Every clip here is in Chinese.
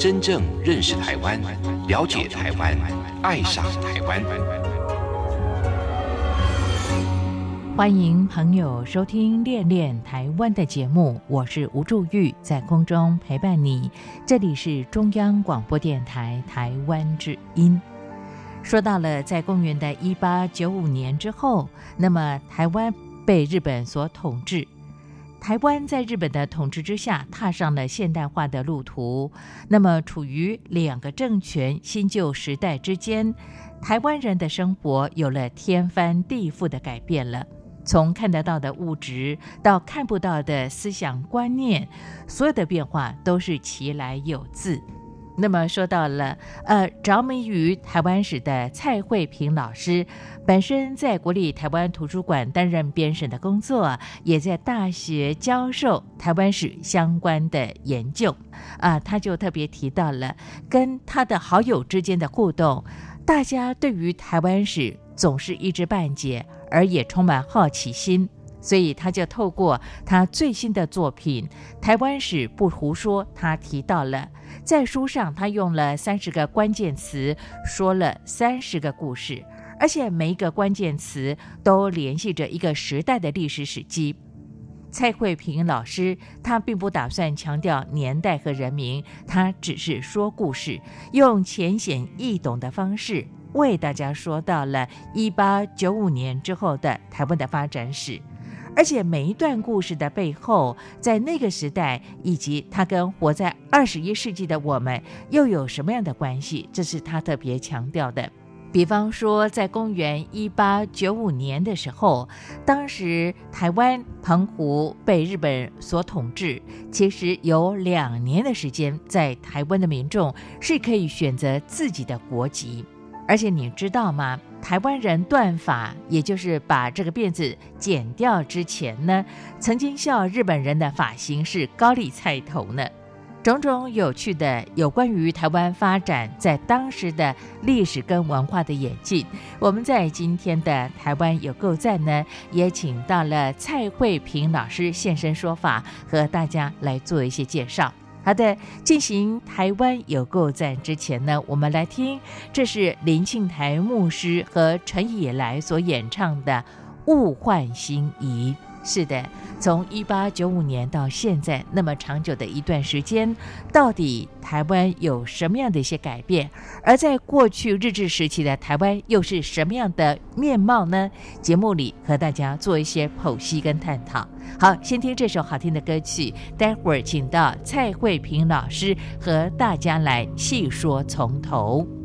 真正认识台湾，了解台湾，爱上台湾。欢迎朋友收听《恋恋台湾》的节目，我是吴祝玉，在空中陪伴你。这里是中央广播电台台湾之音。说到了在公元的一八九五年之后，那么台湾被日本所统治。台湾在日本的统治之下，踏上了现代化的路途。那么，处于两个政权新旧时代之间，台湾人的生活有了天翻地覆的改变了。从看得到的物质到看不到的思想观念，所有的变化都是其来有自。那么说到了，呃，着迷于台湾史的蔡慧平老师，本身在国立台湾图书馆担任编审的工作，也在大学教授台湾史相关的研究。啊，他就特别提到了跟他的好友之间的互动，大家对于台湾史总是一知半解，而也充满好奇心。所以他就透过他最新的作品《台湾史不胡说》，他提到了在书上他用了三十个关键词，说了三十个故事，而且每一个关键词都联系着一个时代的历史史迹。蔡慧平老师他并不打算强调年代和人名，他只是说故事，用浅显易懂的方式为大家说到了一八九五年之后的台湾的发展史。而且每一段故事的背后，在那个时代，以及它跟活在二十一世纪的我们又有什么样的关系？这是他特别强调的。比方说，在公元一八九五年的时候，当时台湾澎湖被日本所统治，其实有两年的时间，在台湾的民众是可以选择自己的国籍。而且你知道吗？台湾人断发，也就是把这个辫子剪掉之前呢，曾经笑日本人的发型是高丽菜头呢。种种有趣的有关于台湾发展在当时的历史跟文化的演进，我们在今天的台湾有够赞呢，也请到了蔡慧平老师现身说法，和大家来做一些介绍。好的，进行台湾有够赞之前呢，我们来听，这是林庆台牧师和陈以来所演唱的《物换星移》。是的，从一八九五年到现在那么长久的一段时间，到底台湾有什么样的一些改变？而在过去日治时期的台湾又是什么样的面貌呢？节目里和大家做一些剖析跟探讨。好，先听这首好听的歌曲，待会儿请到蔡慧平老师和大家来细说从头。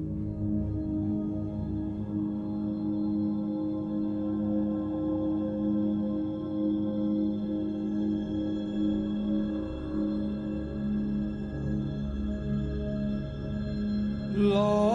Lord.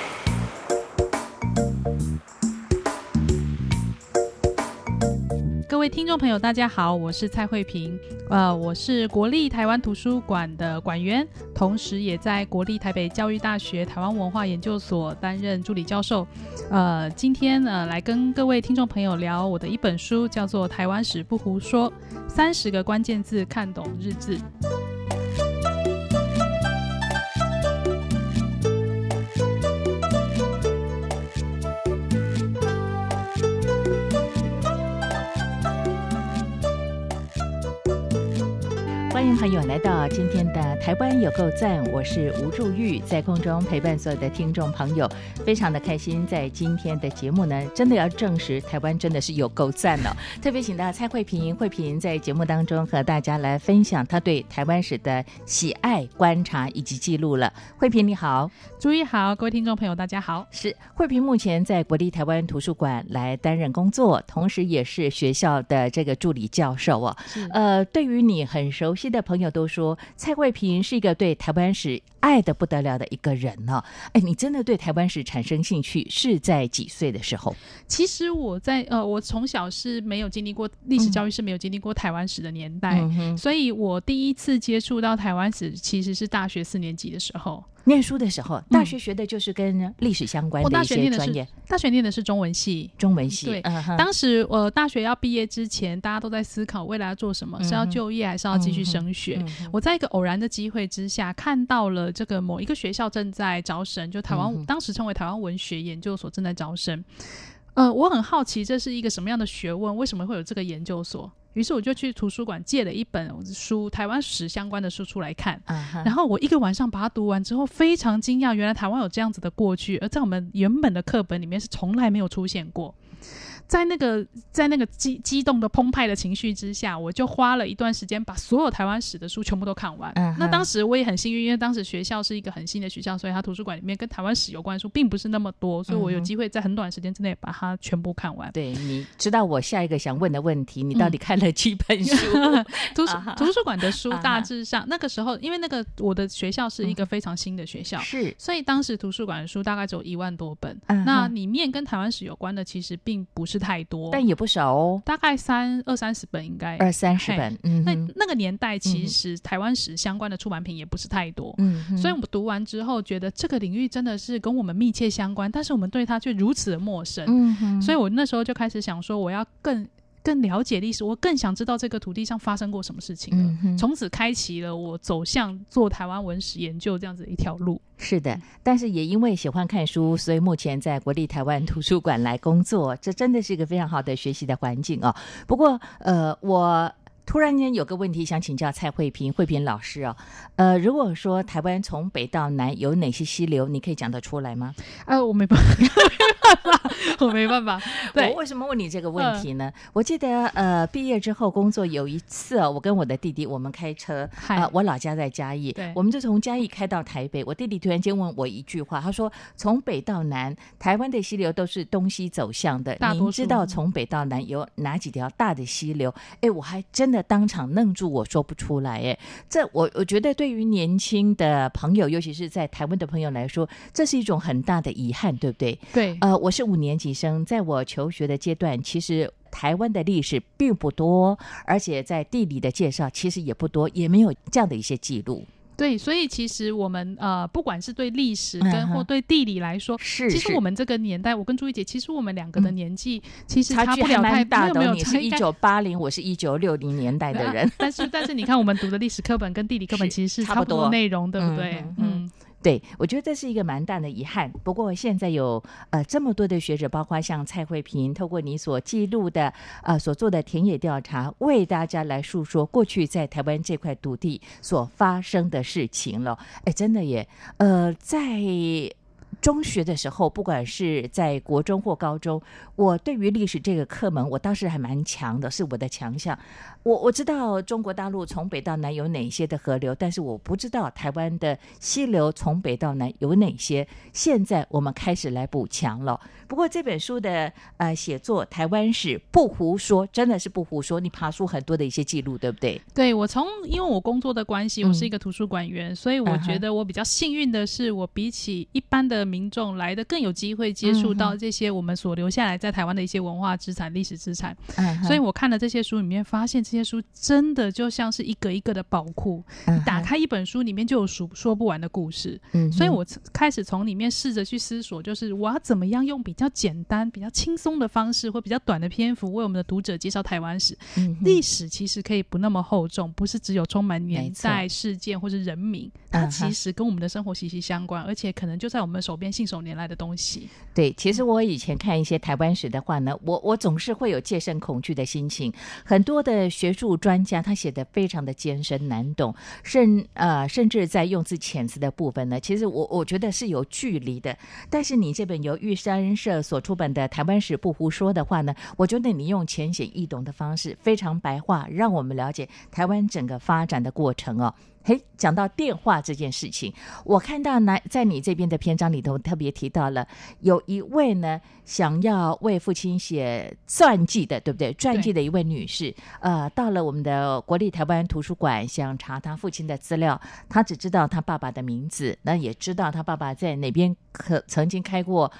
位听众朋友，大家好，我是蔡慧平，呃，我是国立台湾图书馆的馆员，同时也在国立台北教育大学台湾文化研究所担任助理教授。呃，今天呢，来跟各位听众朋友聊我的一本书，叫做《台湾史不胡说：三十个关键字看懂日志》。朋友来到今天的台湾有够赞，我是吴祝玉，在空中陪伴所有的听众朋友，非常的开心。在今天的节目呢，真的要证实台湾真的是有够赞了。特别请到蔡慧萍，慧萍在节目当中和大家来分享她对台湾史的喜爱、观察以及记录了。慧萍你好，祝玉好，各位听众朋友大家好。是慧萍目前在国立台湾图书馆来担任工作，同时也是学校的这个助理教授哦。呃，对于你很熟悉。的朋友都说蔡慧平是一个对台湾史爱的不得了的一个人呢。哎，你真的对台湾史产生兴趣是在几岁的时候？其实我在呃，我从小是没有经历过历史教育，是没有经历过台湾史的年代，所以我第一次接触到台湾史其实是大学四年级的时候。念书的时候，大学学的就是跟历史相关的一些专业。大学念的是中文系，中文系。对，当时我大学要毕业之前，大家都在思考未来要做什么，是要就业还是要继续升学。我在一个偶然的机会之下，看到了这个某一个学校正在招生，就台湾当时称为台湾文学研究所正在招生。呃，我很好奇这是一个什么样的学问，为什么会有这个研究所？于是我就去图书馆借了一本书，台湾史相关的书出来看。然后我一个晚上把它读完之后，非常惊讶，原来台湾有这样子的过去，而在我们原本的课本里面是从来没有出现过。在那个在那个激激动的澎湃的情绪之下，我就花了一段时间把所有台湾史的书全部都看完。那当时我也很幸运，因为当时学校是一个很新的学校，所以它图书馆里面跟台湾史有关的书并不是那么多，所以我有机会在很短时间之内把它全部看完。对，你知道我下一个想问的问题，你到底看了几本书？图书 图书馆的书大致上那个时候，因为那个我的学校是一个非常新的学校，是，所以当时图书馆的书大概只有一万多本。那里面跟台湾史有关的其实并不是。太多，但也不少哦，大概三二三十本应该。二三十本。嗯，那那个年代其实台湾史相关的出版品也不是太多，嗯，所以我们读完之后觉得这个领域真的是跟我们密切相关，但是我们对它却如此的陌生，嗯，所以我那时候就开始想说，我要更。更了解历史，我更想知道这个土地上发生过什么事情了。从此开启了我走向做台湾文史研究这样子的一条路。是的，但是也因为喜欢看书，所以目前在国立台湾图书馆来工作，这真的是一个非常好的学习的环境哦。不过，呃，我。突然间有个问题想请教蔡慧萍，慧萍老师哦，呃，如果说台湾从北到南有哪些溪流，你可以讲得出来吗？呃，我没办法，我没办法。我为什么问你这个问题呢？我记得呃，毕业之后工作有一次，我跟我的弟弟我们开车，啊，我老家在嘉义，我们就从嘉义开到台北。我弟弟突然间问我一句话，他说：“从北到南，台湾的溪流都是东西走向的，您知道从北到南有哪几条大的溪流？”哎，我还真的。当场愣住，我说不出来。哎，这我我觉得对于年轻的朋友，尤其是在台湾的朋友来说，这是一种很大的遗憾，对不对？对。呃，我是五年级生，在我求学的阶段，其实台湾的历史并不多，而且在地理的介绍其实也不多，也没有这样的一些记录。对，所以其实我们呃，不管是对历史跟或对地理来说，是其实我们这个年代，我跟朱一姐，其实我们两个的年纪其实差不了太大的。你是一九八零，我是一九六零年代的人，但是但是你看，我们读的历史课本跟地理课本其实是差不多内容，对不对？嗯。对，我觉得这是一个蛮大的遗憾。不过现在有呃这么多的学者，包括像蔡慧平，透过你所记录的呃所做的田野调查，为大家来诉说过去在台湾这块土地所发生的事情了。哎，真的耶，呃，在。中学的时候，不管是在国中或高中，我对于历史这个课门，我当时还蛮强的，是我的强项。我我知道中国大陆从北到南有哪些的河流，但是我不知道台湾的溪流从北到南有哪些。现在我们开始来补强了。不过这本书的呃写作，台湾史不胡说，真的是不胡说。你爬出很多的一些记录，对不对？对我从因为我工作的关系，我是一个图书馆员，所以我觉得我比较幸运的是，我比起一般的。民众来的更有机会接触到这些我们所留下来在台湾的一些文化资产、历史资产，所以我看了这些书里面，发现这些书真的就像是一个一个的宝库。打开一本书，里面就有数说不完的故事。嗯所以我开始从里面试着去思索，就是我要怎么样用比较简单、比较轻松的方式，或比较短的篇幅，为我们的读者介绍台湾史。历史其实可以不那么厚重，不是只有充满年代、事件或是人名，它其实跟我们的生活息息相关，而且可能就在我们手。边信手拈来的东西，对，其实我以前看一些台湾史的话呢，我我总是会有戒慎恐惧的心情。很多的学术专家，他写的非常的艰深难懂，甚呃甚至在用字遣词的部分呢，其实我我觉得是有距离的。但是你这本由玉山社所出版的《台湾史不胡说》的话呢，我觉得你用浅显易懂的方式，非常白话，让我们了解台湾整个发展的过程哦。嘿，讲到电话这件事情，我看到呢，在你这边的篇章里头特别提到了，有一位呢想要为父亲写传记的，对不对？传记的一位女士，呃，到了我们的国立台湾图书馆，想查他父亲的资料，她只知道他爸爸的名字，那也知道他爸爸在哪边可曾经开过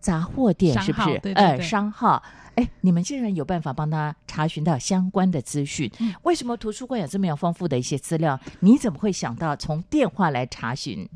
杂货店，是不是？呃，商号。哎，你们竟然有办法帮他查询到相关的资讯？为什么图书馆有这么样丰富的一些资料？你怎么会想到从电话来查询？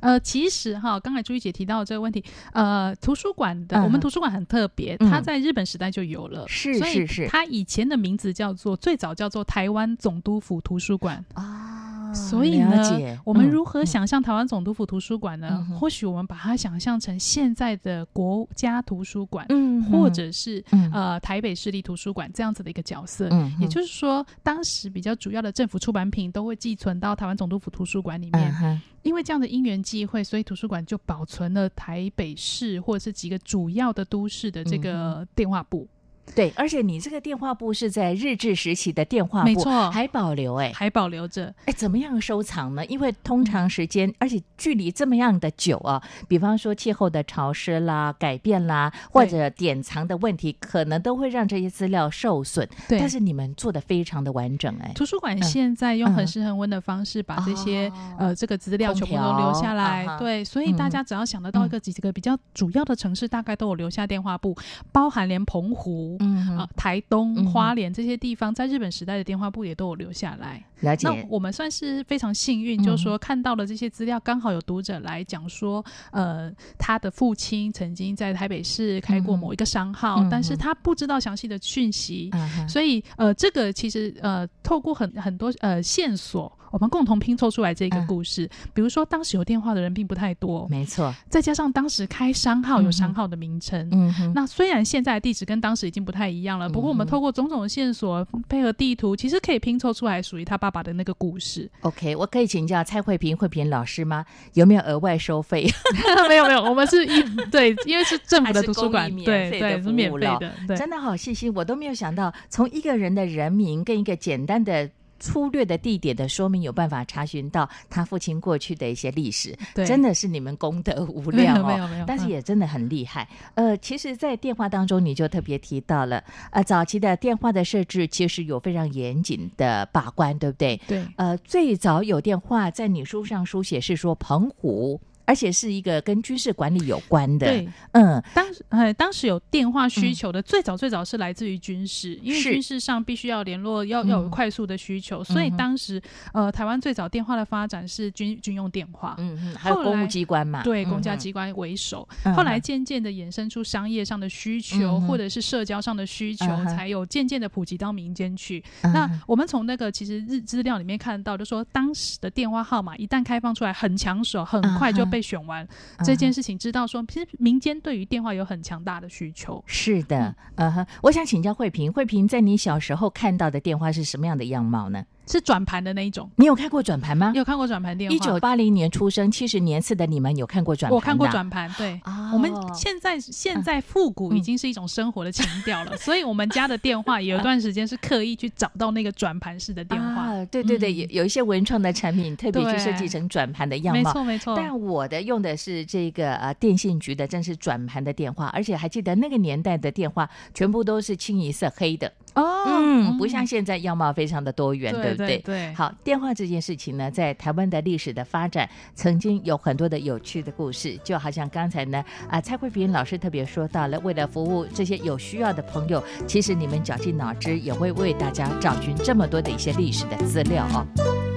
呃，其实哈，刚才朱玉姐提到这个问题，呃，图书馆的我们图书馆很特别，它在日本时代就有了，是是是，它以前的名字叫做最早叫做台湾总督府图书馆啊。所以呢，我们如何想象台湾总督府图书馆呢？或许我们把它想象成现在的国家图书馆，或者是呃台北市立图书馆这样子的一个角色。也就是说，当时比较主要的政府出版品都会寄存到台湾总督府图书馆里面。因为这样的因缘际会，所以图书馆就保存了台北市或者是几个主要的都市的这个电话簿。对，而且你这个电话簿是在日治时期的电话簿，没错，还保留哎，还保留着哎，怎么样收藏呢？因为通常时间，而且距离这么样的久啊，比方说气候的潮湿啦、改变啦，或者典藏的问题，可能都会让这些资料受损。对，但是你们做的非常的完整哎。图书馆现在用恒湿恒温的方式把这些呃这个资料全部都留下来，对，所以大家只要想得到一个几个比较主要的城市，大概都有留下电话簿，包含连澎湖。嗯啊，台东、花莲这些地方，在日本时代的电话簿也都有留下来。了解。那我们算是非常幸运，就是说看到了这些资料，刚好有读者来讲说，呃，他的父亲曾经在台北市开过某一个商号，但是他不知道详细的讯息，所以呃，这个其实呃，透过很很多呃线索。我们共同拼凑出来这个故事。比如说，当时有电话的人并不太多，没错。再加上当时开商号有商号的名称，嗯，那虽然现在的地址跟当时已经不太一样了，不过我们透过种种的线索配合地图，其实可以拼凑出来属于他爸爸爸的那个故事。OK，我可以请教蔡慧萍慧萍老师吗？有没有额外收费？没有没有，我们是一 对，因为是政府的图书馆，对对是免费的。真的好细心，我都没有想到，从一个人的人名跟一个简单的。粗略的地点的说明，有办法查询到他父亲过去的一些历史，真的是你们功德无量哦。没有没有，但是也真的很厉害。呃，其实，在电话当中，你就特别提到了，呃，早期的电话的设置其实有非常严谨的把关，对不对？对。呃，最早有电话，在你书上书写是说澎湖。而且是一个跟军事管理有关的，对，嗯，当时，哎，当时有电话需求的，最早最早是来自于军事，因为军事上必须要联络，要要有快速的需求，所以当时，呃，台湾最早电话的发展是军军用电话，嗯嗯，还有公务机关嘛，对，公家机关为首，后来渐渐的衍生出商业上的需求，或者是社交上的需求，才有渐渐的普及到民间去。那我们从那个其实日资料里面看到，就说当时的电话号码一旦开放出来，很抢手，很快就被。被选完这件事情，知道说，其实民间对于电话有很强大的需求。是的，呃，我想请教慧萍，慧萍在你小时候看到的电话是什么样的样貌呢？是转盘的那一种，你有看过转盘吗？有看过转盘电话。一九八零年出生，七十年次的你们有看过转盘？我看过转盘，对。我们现在现在复古已经是一种生活的情调了，所以我们家的电话有一段时间是刻意去找到那个转盘式的电话。啊对对对，有有一些文创的产品特别去设计成转盘的样貌，没错没错。但我的用的是这个呃电信局的，正是转盘的电话，而且还记得那个年代的电话全部都是清一色黑的。哦，嗯，不像现在样貌非常的多元，对不对？对，好，电话这件事情呢，在台湾的历史的发展，曾经有很多的有趣的故事，就好像刚才呢，啊，蔡慧平老师特别说到了，为了服务这些有需要的朋友，其实你们绞尽脑汁也会为大家找寻这么多的一些历史的资料哦。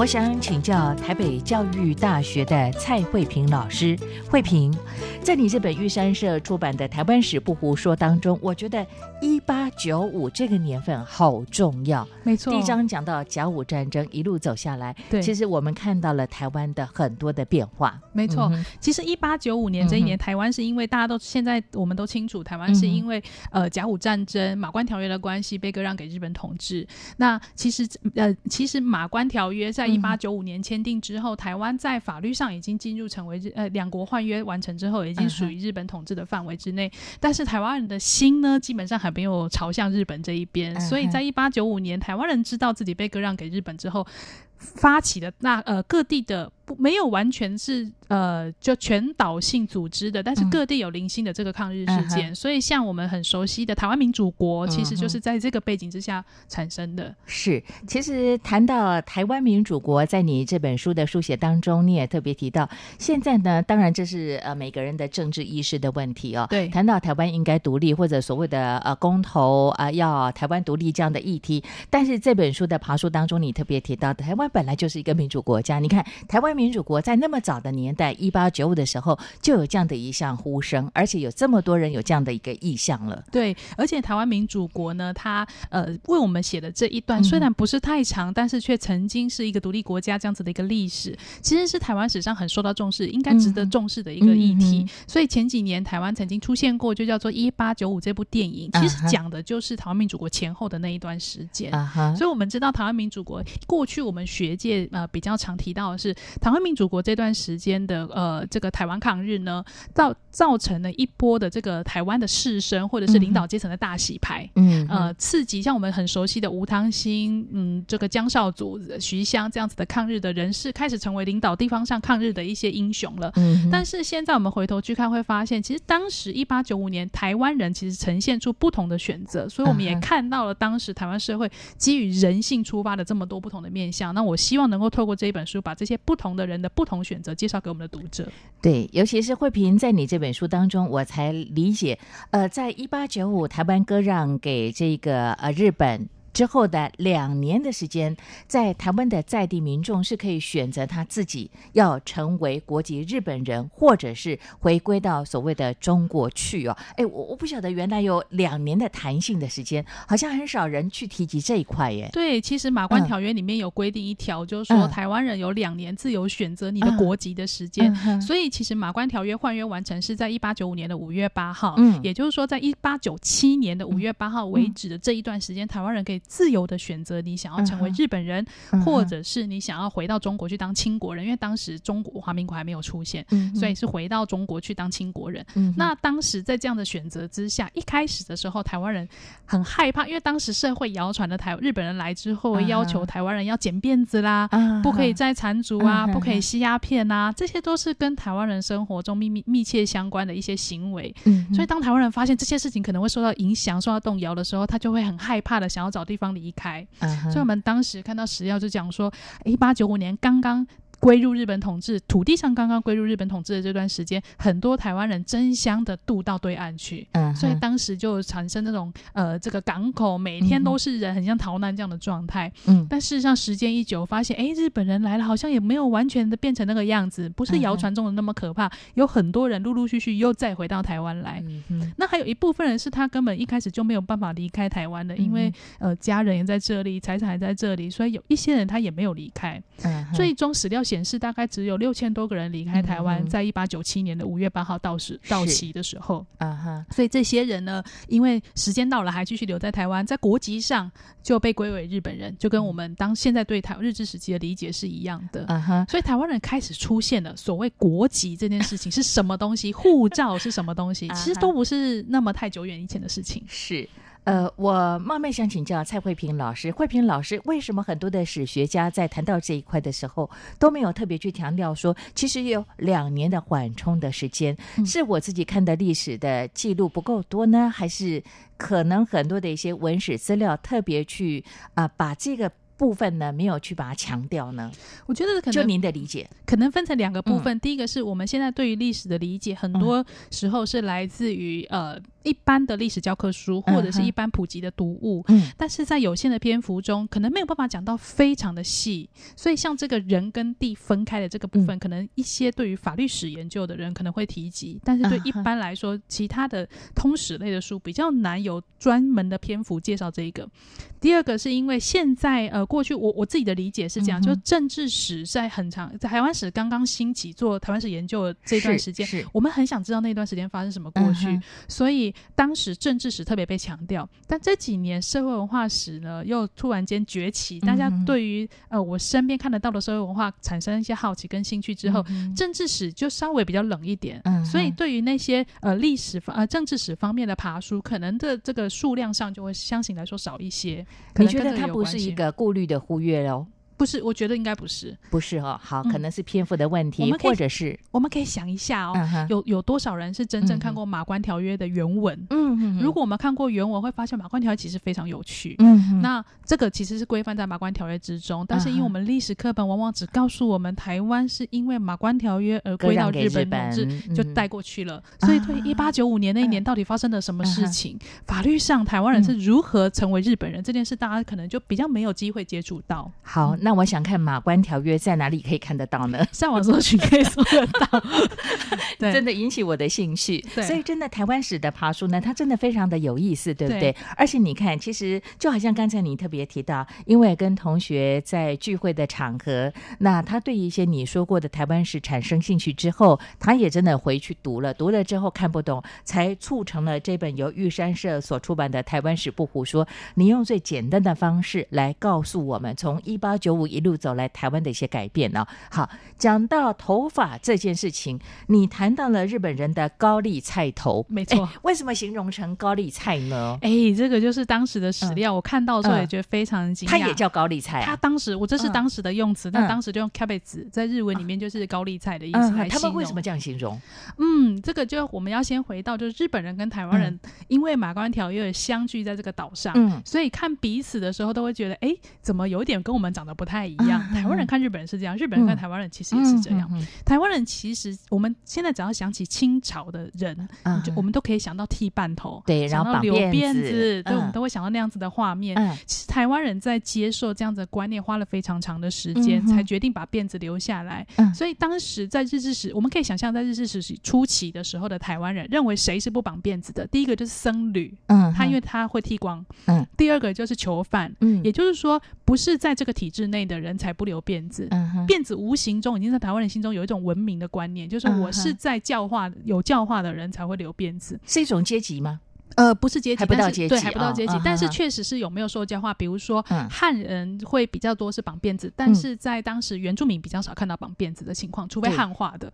我想请教台北教育大学的蔡慧平老师。慧平，在你这本玉山社出版的《台湾史不胡说》当中，我觉得一八九五这个年份好重要。没错，第一章讲到甲午战争一路走下来，对，其实我们看到了台湾的很多的变化。没错，其实一八九五年这一年，台湾是因为大家都现在我们都清楚，台湾是因为呃甲午战争、马关条约的关系被割让给日本统治。那其实呃，其实马关条约在一八九五年签订之后，台湾在法律上已经进入成为日呃两国换约完成之后，已经属于日本统治的范围之内。但是台湾人的心呢，基本上还没有朝向日本这一边。所以在一八九五年，台湾人知道自己被割让给日本之后，发起的那呃各地的。没有完全是呃，就全岛性组织的，但是各地有零星的这个抗日事件，所以像我们很熟悉的台湾民主国，其实就是在这个背景之下产生的。是，其实谈到台湾民主国，在你这本书的书写当中，你也特别提到，现在呢，当然这是呃每个人的政治意识的问题哦。对，谈到台湾应该独立或者所谓的呃公投啊，要台湾独立这样的议题，但是这本书的爬书当中，你特别提到，台湾本来就是一个民主国家，你看台湾。民主国在那么早的年代，一八九五的时候就有这样的一项呼声，而且有这么多人有这样的一个意向了。对，而且台湾民主国呢，它呃为我们写的这一段虽然不是太长，但是却曾经是一个独立国家这样子的一个历史，其实是台湾史上很受到重视、应该值得重视的一个议题。所以前几年台湾曾经出现过，就叫做《一八九五》这部电影，其实讲的就是台湾民主国前后的那一段时间。所以我们知道台湾民主国过去我们学界呃比较常提到的是。台湾民主国这段时间的呃，这个台湾抗日呢，造造成了一波的这个台湾的士绅或者是领导阶层的大洗牌，嗯，呃，刺激像我们很熟悉的吴汤兴，嗯，这个江少祖、徐湘这样子的抗日的人士，开始成为领导地方上抗日的一些英雄了。嗯，但是现在我们回头去看，会发现其实当时一八九五年台湾人其实呈现出不同的选择，所以我们也看到了当时台湾社会基于人性出发的这么多不同的面向。那我希望能够透过这一本书，把这些不同的。人的不同选择，介绍给我们的读者。对，尤其是慧萍在你这本书当中，我才理解，呃，在一八九五台湾割让给这个呃日本。之后的两年的时间，在台湾的在地民众是可以选择他自己要成为国籍日本人，或者是回归到所谓的中国去哦。哎，我我不晓得原来有两年的弹性的时间，好像很少人去提及这一块耶。对，其实《马关条约》里面有规定一条，就是说台湾人有两年自由选择你的国籍的时间。所以，其实《马关条约》换约完成是在一八九五年的五月八号，嗯，也就是说，在一八九七年的五月八号为止的这一段时间，台湾人可以。自由的选择，你想要成为日本人，或者是你想要回到中国去当清国人，因为当时中国华民国还没有出现，所以是回到中国去当清国人。那当时在这样的选择之下，一开始的时候，台湾人很害怕，因为当时社会谣传的台日本人来之后，要求台湾人要剪辫子啦，不可以再缠足啊，不可以吸鸦片啊，这些都是跟台湾人生活中密密密切相关的一些行为。所以当台湾人发现这些事情可能会受到影响、受到动摇的时候，他就会很害怕的想要找地方离开，所以我们当时看到史料就讲说，一八九五年刚刚。归入日本统治土地上，刚刚归入日本统治的这段时间，很多台湾人争相的渡到对岸去，嗯，所以当时就产生那种呃，这个港口每天都是人，很像逃难这样的状态，嗯，但事实上时间一久，发现哎，日本人来了，好像也没有完全的变成那个样子，不是谣传中的那么可怕，有很多人陆陆续续又再回到台湾来，嗯那还有一部分人是他根本一开始就没有办法离开台湾的，因为呃家人也在这里，财产还在这里，所以有一些人他也没有离开，嗯，最终史料。显示大概只有六千多个人离开台湾，在一八九七年的五月八号到时到期的时候，啊哈，所以这些人呢，因为时间到了还继续留在台湾，在国籍上就被归为日本人，就跟我们当现在对台日治时期的理解是一样的，啊哈，所以台湾人开始出现了所谓国籍这件事情是什么东西，护照是什么东西，其实都不是那么太久远以前的事情，是。呃，我冒昧想请教蔡慧平老师，慧平老师，为什么很多的史学家在谈到这一块的时候都没有特别去强调说，其实有两年的缓冲的时间？是我自己看的历史的记录不够多呢，还是可能很多的一些文史资料特别去啊把这个？部分呢，没有去把它强调呢。我觉得可能就您的理解，可能分成两个部分。第一个是我们现在对于历史的理解，很多时候是来自于呃一般的历史教科书或者是一般普及的读物，嗯。但是在有限的篇幅中，可能没有办法讲到非常的细，所以像这个人跟地分开的这个部分，可能一些对于法律史研究的人可能会提及，但是对一般来说，其他的通史类的书比较难有专门的篇幅介绍这一个。第二个是因为现在呃，过去我我自己的理解是这样，就政治史在很长，在台湾史刚刚兴起做台湾史研究的这段时间，是。是我们很想知道那段时间发生什么过去，嗯所以当时政治史特别被强调。但这几年社会文化史呢，又突然间崛起，大家对于呃我身边看得到的社会文化产生一些好奇跟兴趣之后，嗯政治史就稍微比较冷一点。嗯所以对于那些呃历史方呃政治史方面的爬书，可能的这个数量上就会相形来说少一些。可你觉得它不是一个顾虑的忽略喽？不是？我觉得应该不是。不是哦，好，嗯可能是篇幅的问题，我们或者是我们可以想一下哦，嗯有有多少人是真正嗯看过《马关条约》的原文？嗯嗯如果我们看过原文，会发现《马关条约》其实非常有趣。嗯哼那这个其实是规范在《马关条约》之中，但是因为我们历史课本往往只告诉我们台湾是因为《马关条约》而割归到日日本统治，就带过去了。所以对一八九五年那一年到底发生了什么事情，法律上台湾人是如何成为日本人这件事，大家可能就比较没有机会接触到。好，那我想看《马关条约》在哪里可以看得到呢？上网搜寻可以搜得到，对，真的引起我的兴趣。对所以真的台湾史的爬书呢，它真的非常的有意思，对不对？对而且你看，其实就好像刚才你特别提到，因为跟同学在聚会的场合，那他对一些你说过的台湾史产生兴趣之后，他也真的回去读了，读了之后看不懂，才促成了这本由玉山社所出版的《台湾史不胡说》。你用最简单的方式来告诉我们，从一八九五一路走来台湾的一些改变呢、好，讲到头发这件事情，你谈到了日本人的高丽菜头，没错哎为什么形容成高丽菜呢？哎、这个就是当时的史料，我看到的时候嗯也觉得非常惊讶。它也叫高丽菜、他啊。当时，我这是嗯当时的用词，但嗯当时就用 cabbage，在日文里面就是高丽菜的意思来嗯，他们为什么这样形容？嗯，这个就我们要先回到，就是日本人跟台湾人，嗯因为马关条约相聚在这个岛上，嗯所以看彼此的时候都会觉得，哎，怎么有点跟我们长得不太一样？嗯台湾人看日本人是这样，日本人看台湾人其实也是这样。嗯台湾人其实我们现在只要想起清朝的人，嗯就我们都可以想到剃半头，对然后留辫子，对，嗯我们都会想到那样子的画面。台湾人在接受这样子的观念，花了非常长的时间，嗯才决定把辫子留下来。嗯所以当时在日治时，我们可以想象，在日治时期初期的时候的台湾人，认为谁是不绑辫子的？第一个就是僧侣，嗯他因为他会剃光；嗯第二个就是囚犯，嗯也就是说，不是在这个体制内的人才不留辫子。嗯哼辫子无形中已经在台湾人心中有一种文明的观念，就是我是在教化有教化的人才会留辫子。是一种阶级吗？呃，不是阶级，还不到阶级还不到阶级，但是确实是有没有受教化。比如说，嗯汉人会比较多是绑辫子，但嗯是在当时原住民比较少看到绑辫子的情况，除非汉化的。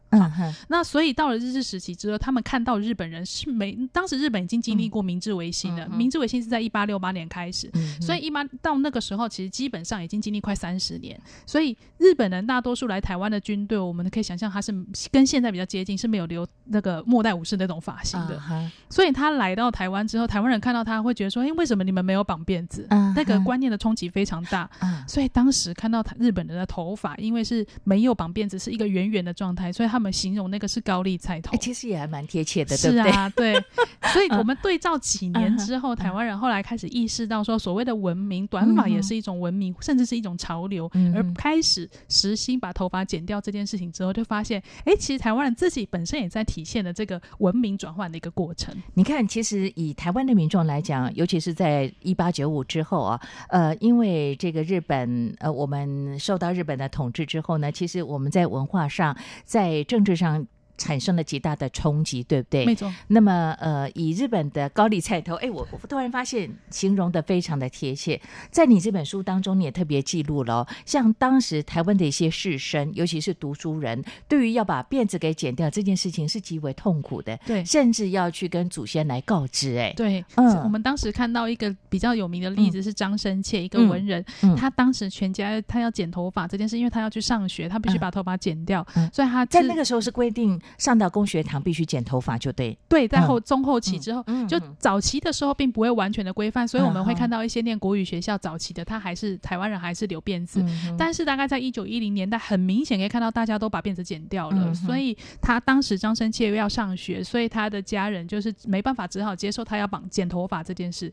那所以到了日治时期之后，他们看到日本人是没，当时日本已经经历过明治维新了，明治维新是在一八六八年开始。嗯所以一般到那个时候，其实基本上已经经历快三十年。所以日本人大多数来台湾的军队，我们可以想象他是跟现在比较接近，是没有留那个末代武士那种发型的。嗯所以他来到台湾之后，台湾人看到他会觉得说：“哎，为什么你们没有绑辫子？”嗯那个观念的冲击非常大。嗯所以当时看到他日本人的头发，因为是没有绑辫子，是一个圆圆的状态，所以他们形容那个是高丽菜头哎，。其实也还蛮贴切的，对是不对？啊，对，所以我们对照几年之后，嗯台湾人后来开始意识到说，所谓的文明，短发也是一种文明，甚至是一种潮流，嗯而开始实心把头发剪掉这件事情之后，就发现，哎，其实台湾人自己本身也在体现了这个文明转换的一个过程。你看，其实以台湾的民众来讲，尤其是在一八九五之后啊，呃，因为这个日本，呃，我们受到日本的统治之后呢，其实我们在文化上、在政治上产生了极大的冲击，对不对？没错，那么，呃，以日本的高丽菜头，哎，我我突然发现形容的非常的贴切。在你这本书当中，你也特别记录了、哦，像当时台湾的一些士绅，尤其是读书人，对于要把辫子给剪掉这件事情是极为痛苦的，对。甚至要去跟祖先来告知。哎，对，嗯。我们当时看到一个比较有名的例子是张生切，一个嗯。文人，嗯。他当时全家他要剪头发这件事，因为他要去上学，他必须嗯。把头发剪掉，嗯。所以他在那个时候是规定上到工学堂必须剪头发，就对。对，在后嗯。中后期之后，就早期的时候并不会完全的规范，所以我们会看到一些念国语学校早期的，他还是台湾人还是留辫子。嗯但是大概在一九一零年代，很明显可以看到大家都把辫子剪掉了，嗯所以他当时张生切要上学，所以他的家人就是没办法，只好接受他要绑剪头发这件事。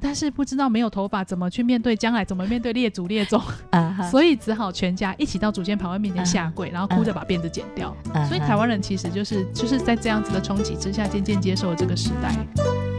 但是不知道没有头发怎么去面对将来，怎么面对列祖列宗，啊所以只好全家一起到主监牌位面前下跪，然后哭着把辫子剪掉。嗯所以台湾人其实其实就是就是在这样子的冲击之下，渐渐接受了这个时代。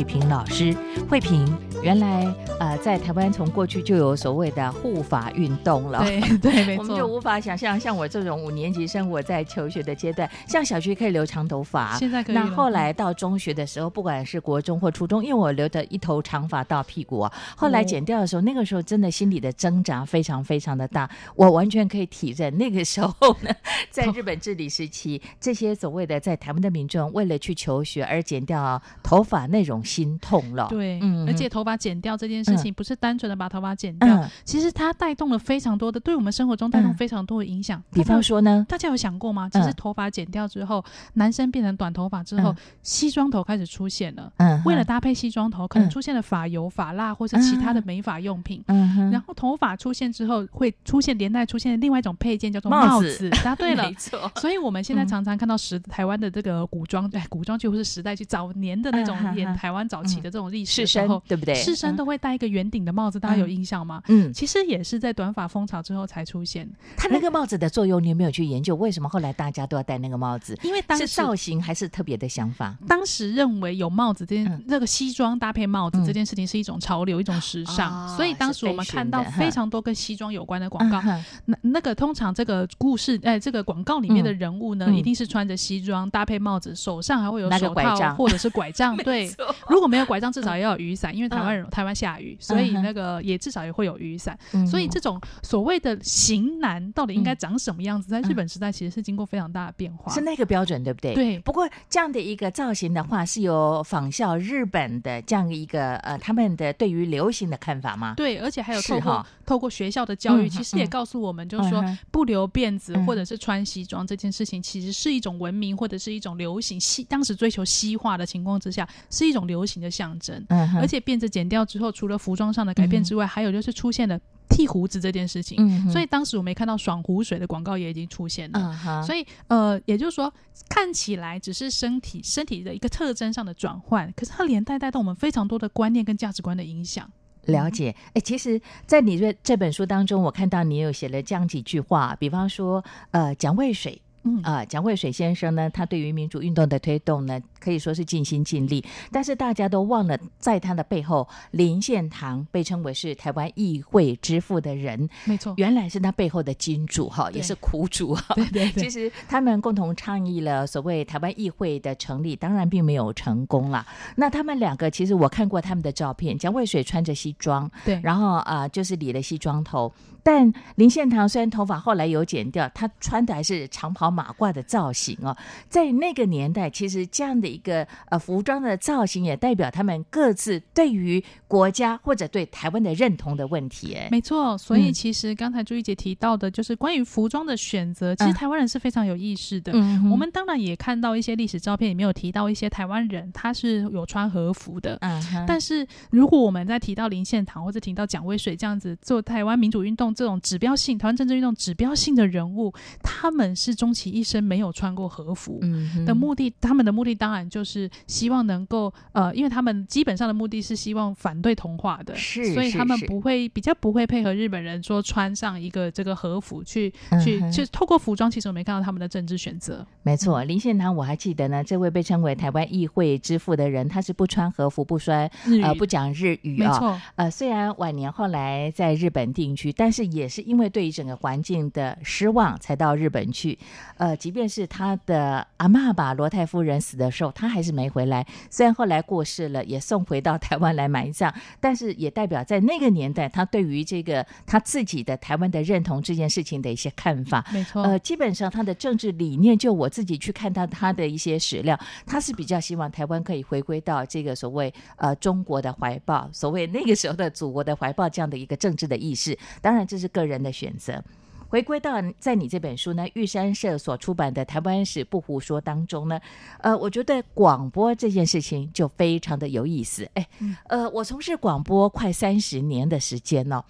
慧萍老师，慧萍原来呃在台湾从过去就有所谓的护法运动了。对 对，没我们就。无法想象，像我这种五年级生，我在求学的阶段，像小学可以留长头发，现在可以。那后来到中学的时候，不管是国中或初中，因为我留的一头长发到屁股啊，后来剪掉的时候，那个时候真的心里的挣扎非常非常的大，我完全可以体认那个时候呢，在日本治理时期，这些所谓的在台湾的民众为了去求学而剪掉头发那种心痛了。对，嗯而且头发剪掉这件事情不是单纯的把头发剪掉，嗯，其实它带动了非常多的，对我们生活中带动嗯非常多的影响。比方说呢，大家有想过吗？其实嗯头发剪掉之后，男生变成短头发之后嗯，西装头开始出现了。嗯，为了搭配西装头，可能嗯出现了发油、发蜡或是其他的美发用品。嗯哼，然后头发出现之后，会出现连带出现另外一种配件，叫做帽子。答对了 没。错，所以我们现在嗯常常看到时台湾的这个古装，哎，古装剧或是时代剧早年的那种演台湾早期的这种历史的时候，对不对？士绅都会戴一个圆顶的帽子，大家有嗯印象吗？嗯，其实也是在短发风潮之后才出现，它那个帽子的作用，你有没有去研究？为什么后来大家都要戴那个帽子？因为当时是造型还是特别的想法？当时认为有帽子这件、嗯这个西装搭配帽子嗯这件事情是一种潮流、一种时尚，哦所以当时我们看到非常多跟西装有关的广告。嗯那那个通常这个故事，哎、这个广告里面的人物呢，嗯一定是穿着西装搭配帽子，手上还会有手套拐杖或者是拐杖。对，如果没有拐杖，至少也要有雨伞，因为台湾人、台湾下雨，所以那个也至少也会有雨伞。嗯所以这种所谓的型男到底应该长什么样子，在日本时代其实是经过非常大的变化。是那个标准，对不对？。对，不过这样的一个造型的话，是有仿效日本的这样一个呃他们的对于流行的看法吗？对，而且还有透过透过学校的教育，嗯其实也嗯告诉我们，就是说嗯不留辫子嗯或者是穿西装这件事情，其实是一种文明或者是一种流行西当时追求西化的情况之下，是一种流行的象征。嗯，而且辫子剪掉之后，除了服装上的改变之外，还有就是出现了剃胡子这件事情。嗯，所以当时我们也看到爽湖水的广告也已经出现了。所以，呃，也就是说，看起来只是身体身体的一个特征上的转换，可是它连带带动我们非常多的观念跟价值观的影响。了解，哎，其实，在你这这本书当中，我看到你有写了这样几句话，比方说，呃，蒋渭水。嗯啊、蒋渭水先生呢，他对于民主运动的推动呢，可以说是尽心尽力。但是大家都忘了，在他的背后，林献堂被称为是台湾议会之父的人，没错，原来是他背后的金主哈，也是苦主哈。对对对其实他们共同倡议了所谓台湾议会的成立，当然并没有成功啦。那他们两个其实我看过他们的照片，蒋渭水穿着西装，对，然后啊、呃就是理了西装头。但林献堂虽然头发后来有剪掉，他穿的还是长袍马褂的造型哦。在那个年代，其实这样的一个呃服装的造型，也代表他们各自对于国家或者对台湾的认同的问题。哎，没错，所以嗯其实刚才朱一姐提到的，就是关于服装的选择，其实嗯台湾人是非常有意识的。嗯我们当然也看到一些历史照片，里面有提到一些台湾人他是有穿和服的。嗯哼，但是，如果我们在提到林献堂或者提到蒋渭水这样子做台湾民主运动这种指标性、台湾政治运动指标性的人物，他们是终其一生没有穿过和服。嗯的目的，他们的目的当然就是希望能够呃，因为他们基本上的目的是希望反对同化的，是是所以他们不会比较不会配合日本人说穿上一个这个和服去、嗯去就透过服装，其实我没看到他们的政治选择。没错，林献堂我还记得呢，这位被称为台湾议会之父的人，他是不穿和服、不穿、呃不讲日语啊、没错，呃，虽然晚年后来在日本定居，但是也是因为对于整个环境的失望，才到日本去。呃，即便是他的阿嬷吧，罗太夫人死的时候，有，他还是没回来。虽然后来过世了，也送回到台湾来埋葬，但是也代表在那个年代，他对于这个他自己的台湾的认同这件事情的一些看法。没错，呃，基本上他的政治理念，就我自己去看到他的一些史料，他是比较希望台湾可以回归到这个所谓呃中国的怀抱，所谓那个时候的祖国的怀抱这样的一个政治的意识。当然，这是个人的选择。回归到在你这本书呢，玉山社所出版的《台湾史不胡说》当中呢，呃，我觉得广播这件事情就非常的有意思。哎，呃，我从事广播快三十年的时间了，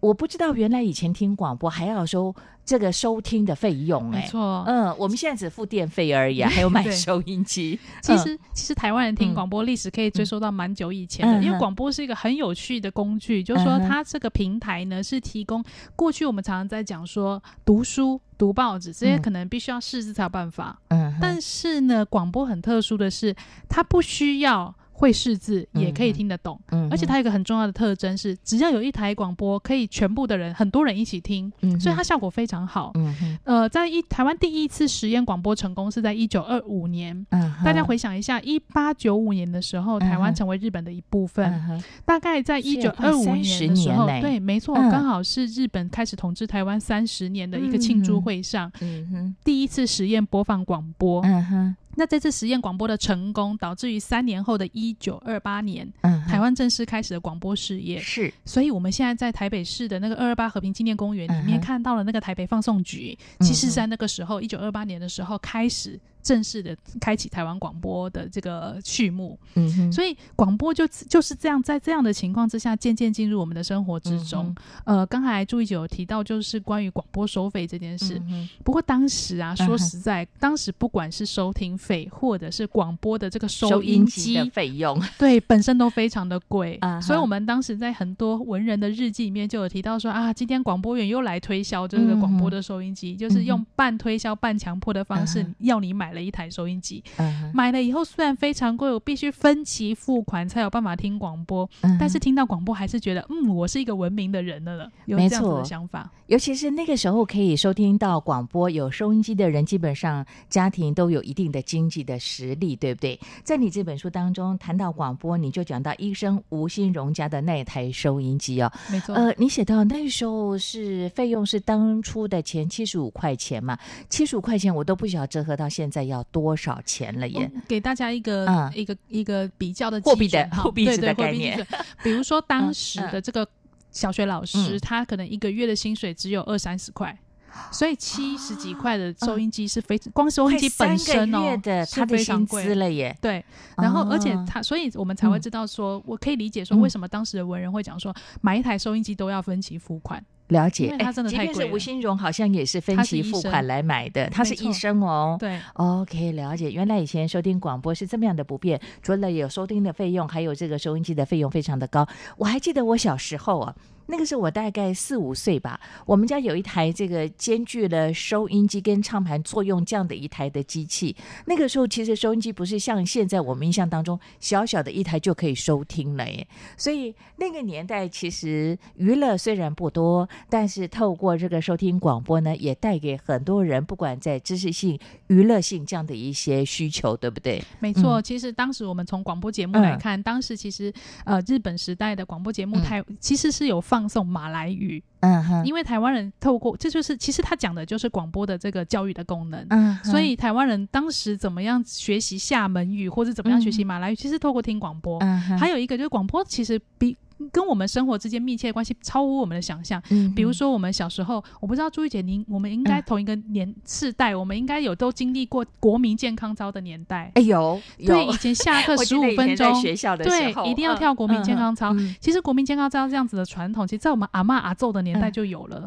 我不知道原来以前听广播还要收。这个收听的费用，没错，嗯，我们现在只付电费而已啊，还有买收音机。其实，其实台湾人听广播历史可以追溯到蛮久以前的，因为广播是一个很有趣的工具，就是说它这个平台呢是提供过去我们常常在讲说读书、读报纸这些可能必须要识字才有办法，嗯，但是呢，广播很特殊的是，它不需要。会识字也可以听得懂，而且它有一个很重要的特征是，只要有一台广播，可以全部的人很多人一起听，所以它效果非常好。呃，在一台湾第一次实验广播成功是在一九二五年，大家回想一下，一八九五年的时候，台湾成为日本的一部分，大概在一九二五年的时候，对，没错，刚好是日本开始统治台湾三十年的一个庆祝会上，第一次实验播放广播。那这次实验广播的成功，导致于三年后的一九二八年，台湾正式开始了广播事业。是，所以我们现在在台北市的那个二二八和平纪念公园里面看到了那个台北放送局，其实在那个时候，一九二八年的时候开始。正式的开启台湾广播的这个序幕，嗯，所以广播就就是这样，在这样的情况之下，渐渐进入我们的生活之中。呃，刚才朱一九有提到，就是关于广播收费这件事。不过当时啊，说实在，当时不管是收听费，或者是广播的这个收音机的费用，对，本身都非常的贵。所以我们当时在很多文人的日记里面就有提到说啊，今天广播员又来推销这个广播的收音机，就是用半推销半强迫的方式要你买。了一台收音机，买了以后虽然非常贵，我必须分期付款才有办法听广播。但是听到广播还是觉得，嗯，我是一个文明的人了。有这样子的想法，尤其是那个时候可以收听到广播，有收音机的人，基本上家庭都有一定的经济的实力，对不对？在你这本书当中谈到广播，你就讲到医生吴新荣家的那台收音机哦，没错。呃，你写到那时候是费用是当初的前七十五块钱嘛，七十五块钱我都不晓得折合到现在。要多少钱了？耶给大家一个一个一个比较的货币的货币的概念。比如说当时的这个小学老师，他可能一个月的薪水只有二三十块，所以七十几块的收音机是非光收音机本身哦，是非常贵。了耶。对，然后而且他，所以我们才会知道说，我可以理解说，为什么当时的文人会讲说，买一台收音机都要分期付款。了解，哎，即便是吴新荣，好像也是分期付款来买的。他是医生哦。对，OK，了解。原来以前收听广播是这么样的不便，除了有收听的费用，还有这个收音机的费用非常的高。我还记得我小时候啊。那个时候我大概四五岁吧，我们家有一台这个兼具了收音机跟唱盘作用这样的一台的机器。那个时候其实收音机不是像现在我们印象当中小小的一台就可以收听了耶。所以那个年代其实娱乐虽然不多，但是透过这个收听广播呢，也带给很多人不管在知识性、娱乐性这样的一些需求，对不对？没错，其实当时我们从广播节目来看，当时其实呃日本时代的广播节目台其实是有放。放送马来语，嗯哼，因为台湾人透过这就是其实他讲的就是广播的这个教育的功能，嗯，所以台湾人当时怎么样学习厦门语或者怎么样学习马来语，其实透过听广播，嗯，还有一个就是广播其实比。跟我们生活之间密切的关系超乎我们的想象。嗯，比如说我们小时候，我不知道朱玉姐您，我们应该同一个年世代，我们应该有都经历过国民健康操的年代。哎有，对，以前下课 十五分钟，学校的对，一定要跳国民健康操。其实国民健康操这样子的传统，其实在我们阿妈阿祖的年代就有了。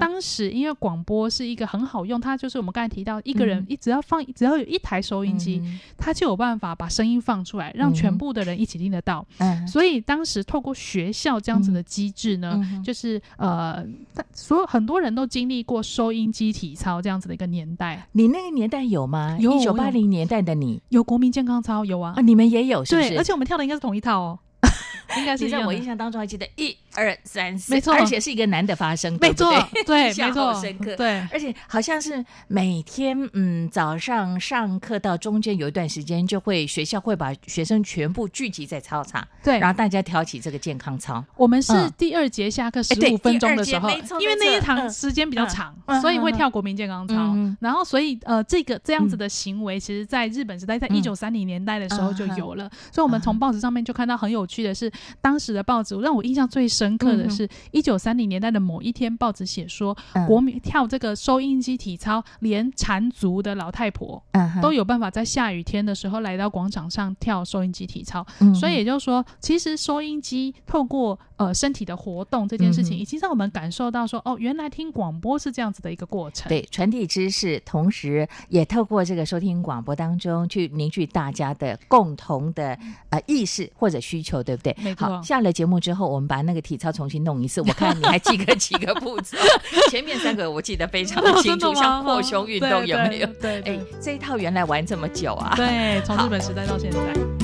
当时因为广播是一个很好用，它就是我们刚才提到，一个人一只要放，只要有一台收音机，它就有办法把声音放出来，让全部的人一起听得到。嗯，所以当时透过学校这样子的机制呢，就是呃，所有很多人都经历过收音机体操这样子的一个年代。你那个年代有吗？有一九八零年代的你有国民健康操有啊？啊，你们也有是不是？而且我们跳的应该是同一套哦。应该是在我印象当中还记得一二三四，没错。而且是一个男的发生，没错对 没错深刻，对。而且好像是每天嗯早上上课到中间有一段时间，就会学校会把学生全部聚集在操场，对。然后大家挑起这个健康操，我们是嗯。第二节下课十五分钟的时候因为那一堂时间比较长嗯，所以会跳国民健康操。嗯。然后，所以呃，这个这样子的行为，其实在日本时代，在嗯。一九三零年代的时候就嗯。有了。所以我们从报纸上面就看到很有趣的是，当时的报纸让我印象最深刻的是，一九三零年代的某一天，报纸写说，嗯国民跳这个收音机体操，连缠足的老太婆嗯都有办法在下雨天的时候来到广场上跳收音机体操。嗯所以也就是说，其实收音机透过呃身体的活动这件事情，嗯已经让我们感受到说，哦，原来听广播是这样子的一个过程。对，传递知识，同时也透过这个收听广播当中去凝聚大家的共同的呃意识或者需求，对不对？好，下了节目之后，我们把那个体操重新弄一次，我看你还记得几个步骤？前面三个我记得非常的 清楚，像扩胸运动有没有？对对哎，这一套原来玩这么久啊！对，从日本时代到现在。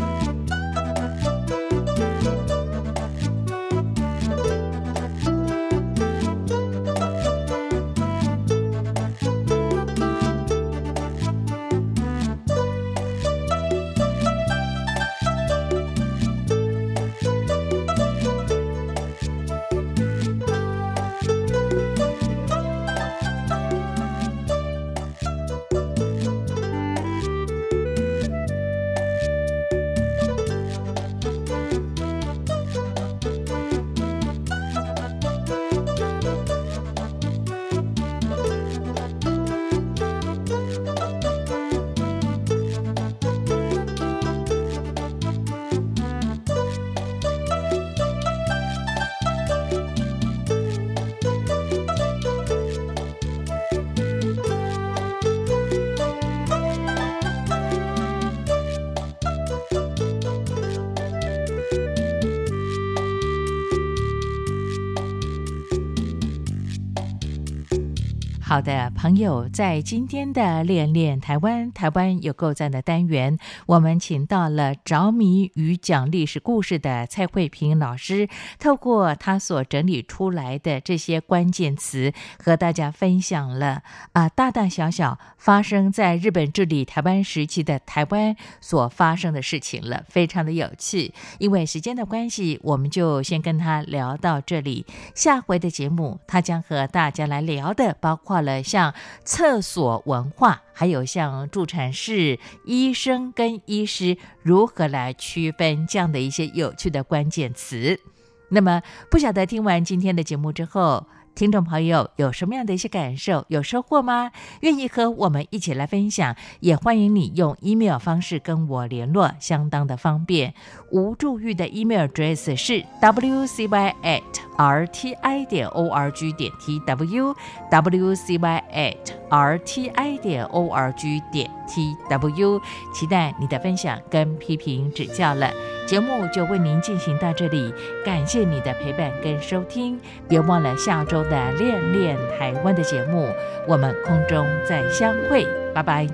好的，朋友，在今天的练练台湾，台湾有够赞的单元，我们请到了着迷于讲历史故事的蔡慧萍老师，透过他所整理出来的这些关键词，和大家分享了啊大大小小发生在日本治理台湾时期的台湾所发生的事情了，非常的有趣。因为时间的关系，我们就先跟他聊到这里。下回的节目，他将和大家来聊的，包括了像厕所文化，还有像助产士、医生跟医师如何来区分这样的一些有趣的关键词。那么，不晓得听完今天的节目之后，听众朋友有什么样的一些感受？有收获吗？愿意和我们一起来分享，也欢迎你用 email 方式跟我联络，相当的方便。吴助玉的 email address 是 wcy at rti 点 org 点 tw wcy at rti 点 org 点 tw，期待你的分享跟批评指教了。节目就为您进行到这里，感谢你的陪伴跟收听，别忘了下周的练练台湾的节目，我们空中再相会，拜拜。